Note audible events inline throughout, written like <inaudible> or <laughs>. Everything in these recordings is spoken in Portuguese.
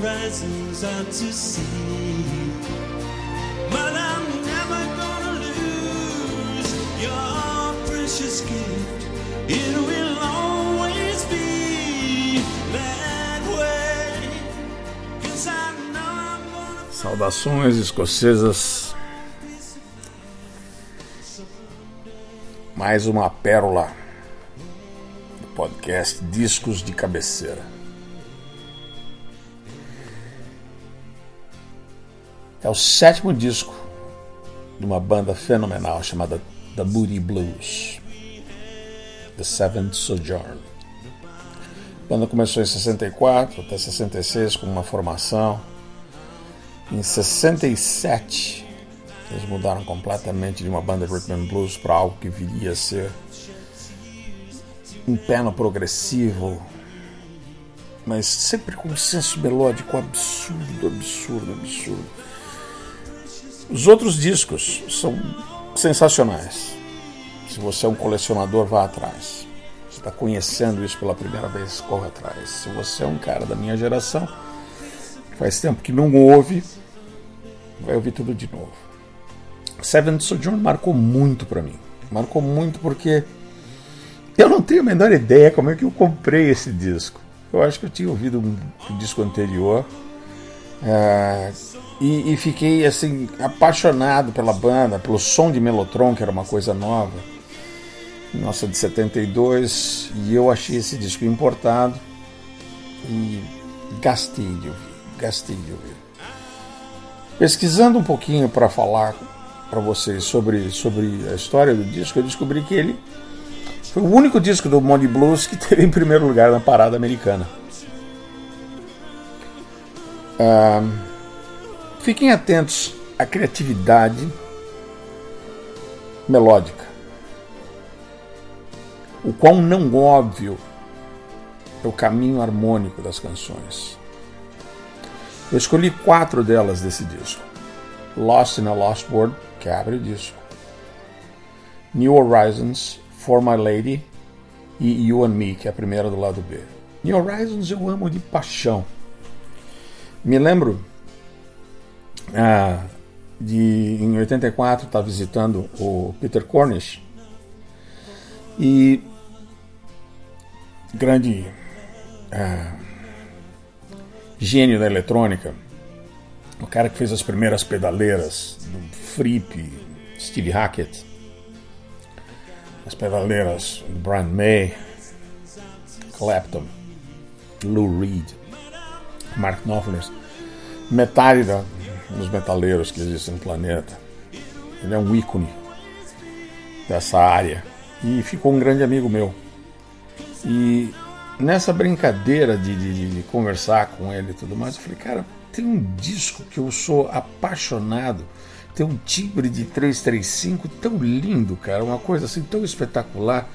Horizons out to sea. But I'm never gonna lose your precious gift. It will always be that way. Cause I know I'm gonna. Saudações escocesas. Mais uma pérola do podcast Discos de Cabeceira. É o sétimo disco de uma banda fenomenal chamada The Moody Blues, The Seventh Sojourn. A banda começou em 64 até 66 com uma formação. Em 67 eles mudaram completamente de uma banda de rhythm and blues para algo que viria a ser um piano progressivo, mas sempre com um senso melódico absurdo, absurdo, absurdo. Os outros discos são sensacionais. Se você é um colecionador, vá atrás. Você está conhecendo isso pela primeira vez, corre atrás. Se você é um cara da minha geração, faz tempo que não ouve, vai ouvir tudo de novo. Seven Sojourn marcou muito para mim. Marcou muito porque eu não tenho a menor ideia como é que eu comprei esse disco. Eu acho que eu tinha ouvido um disco anterior. É, e, e, fiquei assim apaixonado pela banda, pelo som de Melotron, que era uma coisa nova. Nossa, de 72, e eu achei esse disco importado e gastei de ouvir, gastei de ouvir. Pesquisando um pouquinho para falar para vocês sobre, sobre a história do disco, eu descobri que ele foi o único disco do Money Blues que teve em primeiro lugar na parada americana. Um, Fiquem atentos à criatividade melódica. O quão não óbvio é o caminho harmônico das canções. Eu escolhi quatro delas desse disco: Lost in a Lost World, que abre o disco, New Horizons, For My Lady e You and Me, que é a primeira do lado B. New Horizons eu amo de paixão. Me lembro ah, de, em 84 está visitando o Peter Cornish. E grande ah, gênio da eletrônica, o cara que fez as primeiras pedaleiras do Fripp, Steve Hackett, as pedaleiras do Brian May, Clapton, Lou Reed, Mark Knopfler, metade da, dos metaleiros que existem no planeta. Ele é um ícone dessa área e ficou um grande amigo meu. E nessa brincadeira de, de, de conversar com ele e tudo mais, eu falei, cara, tem um disco que eu sou apaixonado, tem um timbre de 335 tão lindo, cara, uma coisa assim tão espetacular,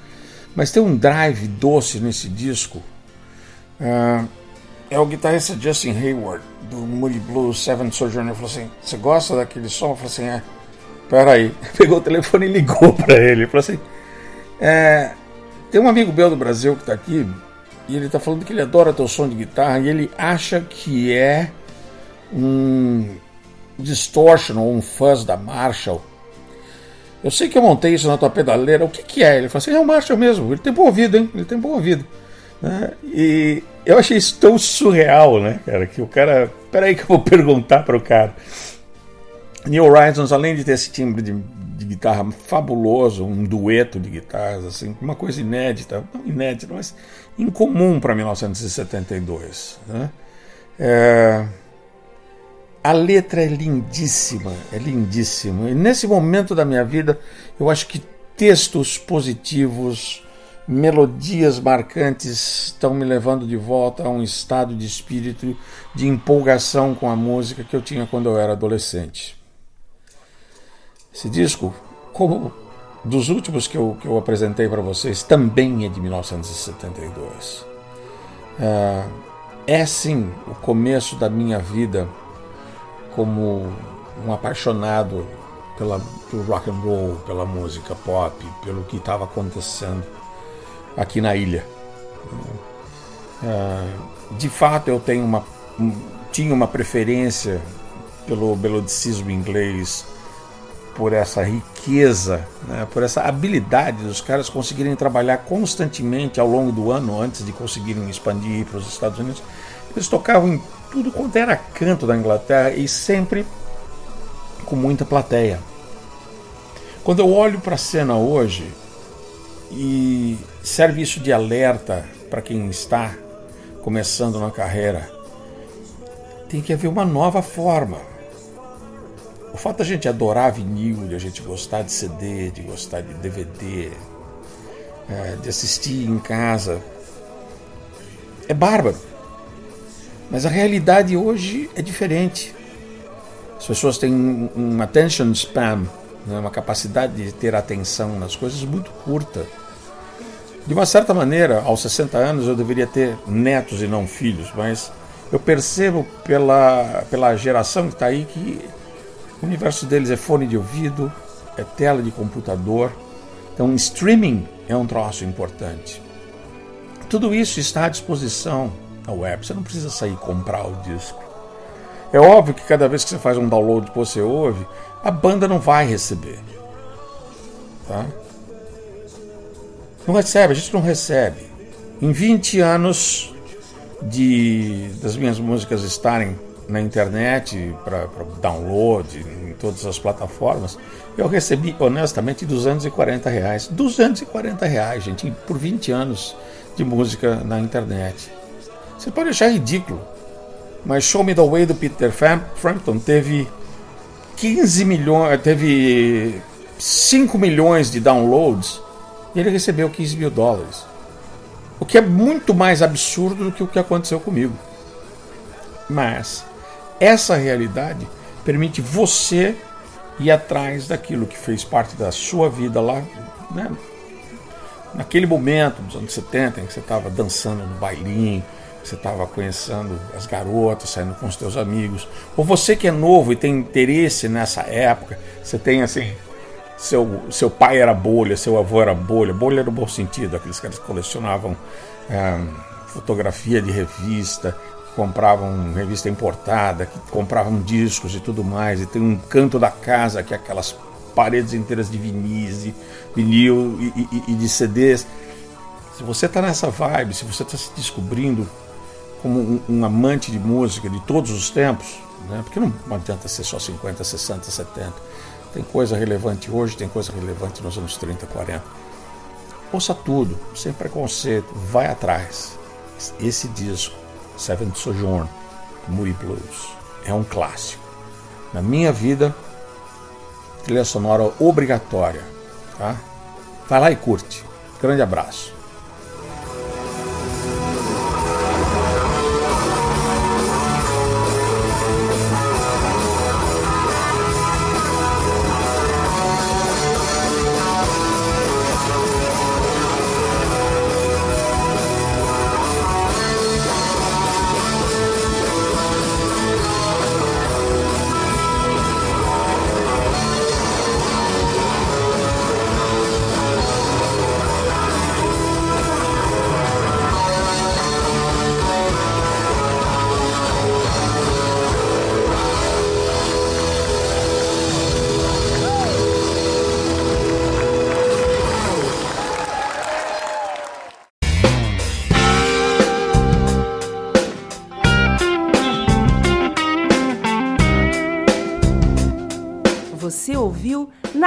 mas tem um drive doce nesse disco. Uh, é o guitarrista Justin Hayward, do Moody Blues Seven Sojourner. Falou assim: Você gosta daquele som? Eu falei assim: É. Peraí. <laughs> Pegou o telefone e ligou <laughs> para ele. Falou assim: é, Tem um amigo meu do Brasil que está aqui e ele está falando que ele adora teu som de guitarra e ele acha que é um distortion ou um fuzz da Marshall. Eu sei que eu montei isso na tua pedaleira. O que, que é? Ele falou assim: É o Marshall mesmo. Ele tem bom ouvido, hein? Ele tem bom ouvido. Né? E eu achei isso tão surreal, né, cara? Que o cara. Peraí que eu vou <laughs> perguntar para o cara. New Horizons, além de ter esse timbre de, de, guitarra fabuloso, um dueto de guitarras, assim, uma coisa inédita, não inédita, mas incomum para 1972. Né? É... A letra é lindíssima, é lindíssima. E nesse momento da minha vida, eu acho que textos positivos melodias marcantes estão me levando de volta a um estado de espírito de empolgação com a música que eu tinha quando eu era adolescente. Esse disco, como dos últimos que eu, que eu apresentei para vocês, também é de 1972. É, é sim o começo da minha vida como um apaixonado pela, pelo rock and roll, pela música pop, pelo que estava acontecendo aqui na ilha. É, de fato, eu tenho uma, tinha uma preferência pelo melodicismo inglês, por essa riqueza, né, por essa habilidade dos caras conseguirem trabalhar constantemente ao longo do ano antes de conseguirem expandir para os Estados Unidos. Eles tocavam em tudo quanto era canto da Inglaterra e sempre com muita plateia. Quando eu olho para a cena hoje e serve isso de alerta para quem está começando na carreira, tem que haver uma nova forma. O fato da gente adorar vinil, de a gente gostar de CD, de gostar de DVD, é, de assistir em casa, é bárbaro. Mas a realidade hoje é diferente. As pessoas têm um attention spam, né, uma capacidade de ter atenção nas coisas muito curta. De uma certa maneira, aos 60 anos eu deveria ter netos e não filhos, mas eu percebo pela, pela geração que está aí que o universo deles é fone de ouvido, é tela de computador. Então, streaming é um troço importante. Tudo isso está à disposição na web. Você não precisa sair comprar o disco. É óbvio que cada vez que você faz um download que você ouve, a banda não vai receber. Tá? Não recebe, a gente não recebe. Em 20 anos de das minhas músicas estarem na internet para download em todas as plataformas, eu recebi honestamente 240 reais. 240 reais, gente, por 20 anos de música na internet. Você pode achar ridículo, mas Show Me the Way do Peter Frampton teve 15 milhões, teve 5 milhões de downloads e ele recebeu 15 mil dólares. O que é muito mais absurdo do que o que aconteceu comigo. Mas essa realidade permite você ir atrás daquilo que fez parte da sua vida lá, né? naquele momento, nos anos 70, em que você estava dançando no bailinho, você estava conhecendo as garotas, saindo com os teus amigos, ou você que é novo e tem interesse nessa época, você tem assim, seu, seu pai era bolha, seu avô era bolha, bolha no bom sentido, aqueles caras que colecionavam é, fotografia de revista, compravam revista importada, que compravam discos e tudo mais, e tem um canto da casa que é aquelas paredes inteiras de vinis, de vinil e, e, e de CDs. Se você está nessa vibe, se você está se descobrindo como um, um, amante de música de todos os tempos, né? porque não adianta ser só 50, 60, 70. Tem coisa relevante hoje, tem coisa relevante nos anos 30, 40. Ouça tudo, sem preconceito, vai atrás. Esse disco, Seventh Sojourn, Moody Blues, é um clássico. Na minha vida, trilha sonora obrigatória. Tá? Vai lá e curte. Grande abraço.